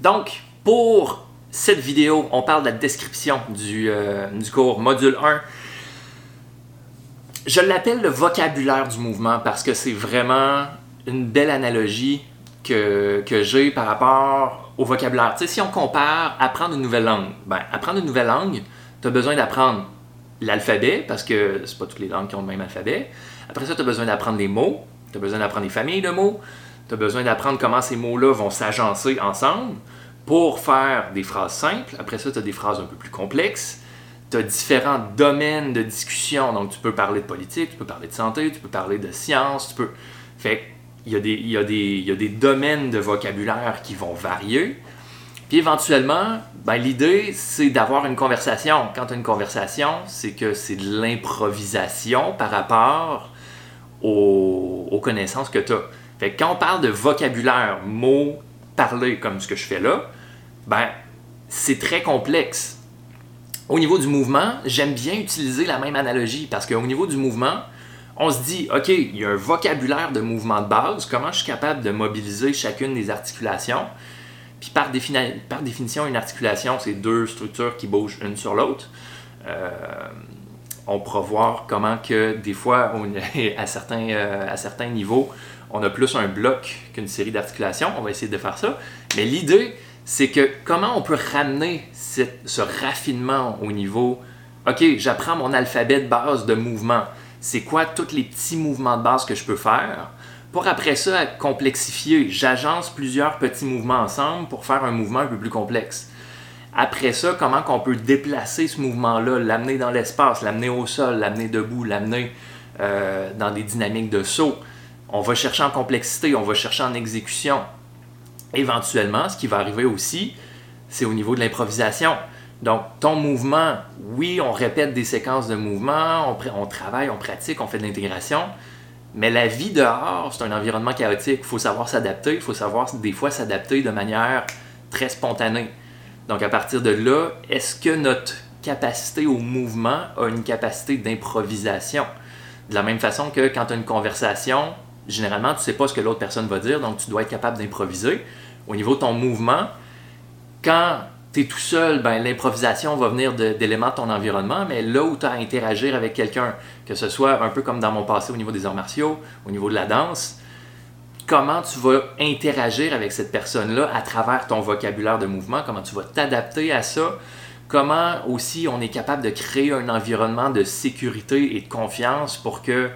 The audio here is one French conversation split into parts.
Donc, pour cette vidéo, on parle de la description du, euh, cours module 1. Je l'appelle le vocabulaire du mouvement parce que c'est vraiment une belle analogie que, que j'ai par rapport au vocabulaire. Tu sais, si on compare apprendre une nouvelle langue, ben, apprendre une nouvelle langue, tu as besoin d'apprendre l'alphabet parce que c'est pas toutes les langues qui ont le même alphabet. Après ça, tu as besoin d'apprendre les mots, tu as besoin d'apprendre les familles de mots, tu as besoin d'apprendre comment ces mots-là vont s'agencer ensemble pour faire des phrases simples. Après ça, tu as des phrases un peu plus complexes. Tu as différents domaines de discussion. Donc, tu peux parler de politique, tu peux parler de santé, tu peux parler de science, tu peux. Fait il y, a des, il, y a des, il y a des domaines de vocabulaire qui vont varier. Puis éventuellement, ben, l'idée, c'est d'avoir une conversation. Quand tu as une conversation, c'est que c'est de l'improvisation par rapport aux, aux connaissances que tu as. Fait que quand on parle de vocabulaire, mots, parler comme ce que je fais là, ben, c'est très complexe. Au niveau du mouvement, j'aime bien utiliser la même analogie parce qu'au niveau du mouvement, on se dit, OK, il y a un vocabulaire de mouvement de base, comment je suis capable de mobiliser chacune des articulations? Puis par, définition, une articulation, c'est deux structures qui bougent une sur l'autre. Euh, on pourra voir comment que des fois, à, certains, euh, à certains niveaux, on a plus un bloc qu'une série d'articulations. On va essayer de faire ça. Mais l'idée, c'est que comment on peut ramener ce raffinement au niveau, OK, j'apprends mon alphabet de base de mouvement. C'est quoi tous les petits mouvements de base que je peux faire? Pour après ça, complexifier, j'agence plusieurs petits mouvements ensemble pour faire un mouvement un peu plus complexe. Après ça, comment qu'on peut déplacer ce mouvement-là, l'amener dans l'espace, l'amener au sol, l'amener debout, l'amener euh, dans des dynamiques de saut? On va chercher en complexité, on va chercher en exécution. Éventuellement, ce qui va arriver aussi, c'est au niveau de l'improvisation. Donc, ton mouvement, oui, on répète des séquences de mouvements, on, travaille, on pratique, on fait de l'intégration, mais la vie dehors, c'est un environnement chaotique. Il faut savoir s'adapter, il faut savoir des fois s'adapter de manière très spontanée. Donc, à partir de là, est-ce que notre capacité au mouvement a une capacité d'improvisation? De la même façon que quand tu as une conversation, généralement, tu ne sais pas ce que l'autre personne va dire, donc tu dois être capable d'improviser. Au niveau de ton mouvement, quand tu es tout seul, ben, l'improvisation va venir d'éléments de, ton environnement, mais là où tu as à interagir avec quelqu'un, que ce soit un peu comme dans mon passé au niveau des arts martiaux, au niveau de la danse, comment tu vas interagir avec cette personne-là à travers ton vocabulaire de mouvement, comment tu vas t'adapter à ça, comment aussi on est capable de créer un environnement de sécurité et de confiance pour que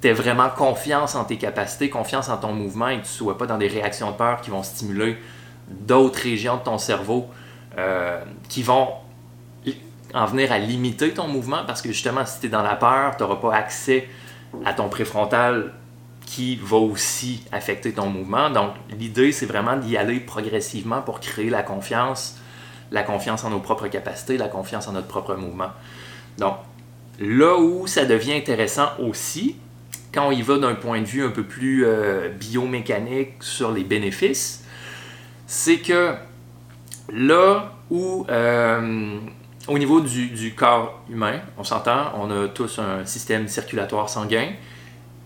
tu vraiment confiance en tes capacités, confiance en ton mouvement et que tu ne sois pas dans des réactions de peur qui vont stimuler d'autres régions de ton cerveau euh, qui vont en venir à limiter ton mouvement parce que justement, si tu es dans la peur, tu n'auras pas accès à ton préfrontal qui va aussi affecter ton mouvement. Donc, l'idée, c'est vraiment d'y aller progressivement pour créer la confiance, la confiance en nos propres capacités, la confiance en notre propre mouvement. Donc, là où ça devient intéressant aussi, quand on y va d'un point de vue un peu plus euh, biomécanique sur les bénéfices, c'est que là où, euh, au niveau du, corps humain, on s'entend, on a tous un système circulatoire sanguin,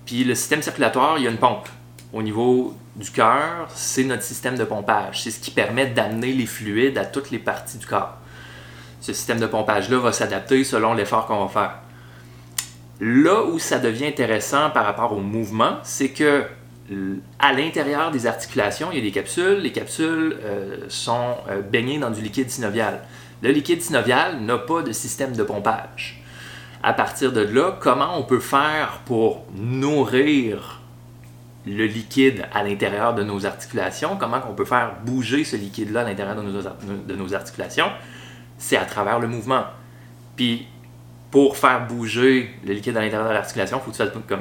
puis le système circulatoire, il y a une pompe. Au niveau du cœur, c'est notre système de pompage. C'est ce qui permet d'amener les fluides à toutes les parties du corps. Ce système de pompage-là va s'adapter selon l'effort qu'on va faire. Là où ça devient intéressant par rapport au mouvement, c'est que à l'intérieur des articulations, il y a des capsules. Les capsules euh, sont euh, baignées dans du liquide synovial. Le liquide synovial n'a pas de système de pompage. À partir de là, comment on peut faire pour nourrir le liquide à l'intérieur de nos articulations? Comment on peut faire bouger ce liquide-là à l'intérieur de nos, articulations? C'est à travers le mouvement. Puis pour faire bouger le liquide à l'intérieur de l'articulation, il faut que tu fasses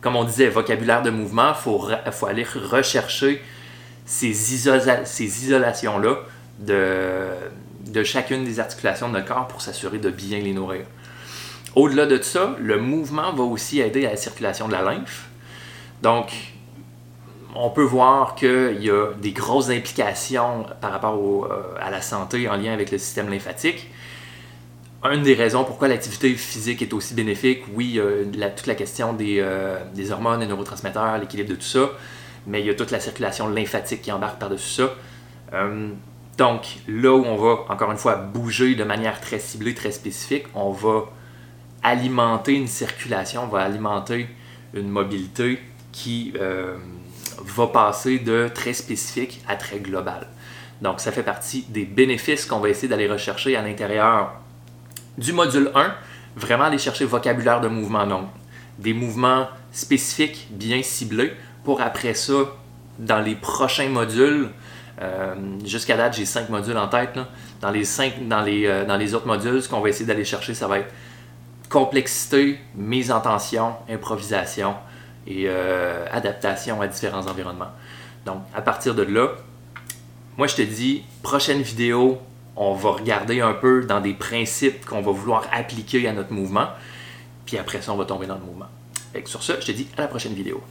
comme, on disait, vocabulaire de mouvement, il faut, faut, aller rechercher ces, ces isolations-là de, de chacune des articulations de notre corps pour s'assurer de bien les nourrir. Au-delà de ça, le mouvement va aussi aider à la circulation de la lymphe. Donc, on peut voir qu'il y a des grosses implications par rapport euh, à la santé en lien avec le système lymphatique une des raisons pourquoi l'activité physique est aussi bénéfique, oui, toute la question euh, des, hormones, des neurotransmetteurs, l'équilibre de tout ça, mais il y a toute la circulation lymphatique qui embarque par-dessus ça. Euh, donc, là où on va, encore une fois, bouger de manière très ciblée, très spécifique, on va alimenter une circulation, on va alimenter une mobilité qui euh, va passer de très spécifique à très global. Donc, ça fait partie des bénéfices qu'on va essayer d'aller rechercher à l'intérieur du module 1, vraiment aller chercher vocabulaire de mouvement, donc des mouvements spécifiques bien ciblés pour après ça, dans les prochains modules, euh, jusqu'à date, j'ai cinq modules en tête. Dans, les cinq, dans, les, euh, dans les autres modules, ce qu'on va essayer d'aller chercher, ça va être complexité, mise en tension, improvisation et euh, adaptation à différents environnements. Donc, à partir de là, moi je te dis, prochaine vidéo, on va regarder un peu dans des principes qu'on va vouloir appliquer à notre mouvement. Puis après ça, on va tomber dans le mouvement. sur ce, je te dis à la prochaine vidéo.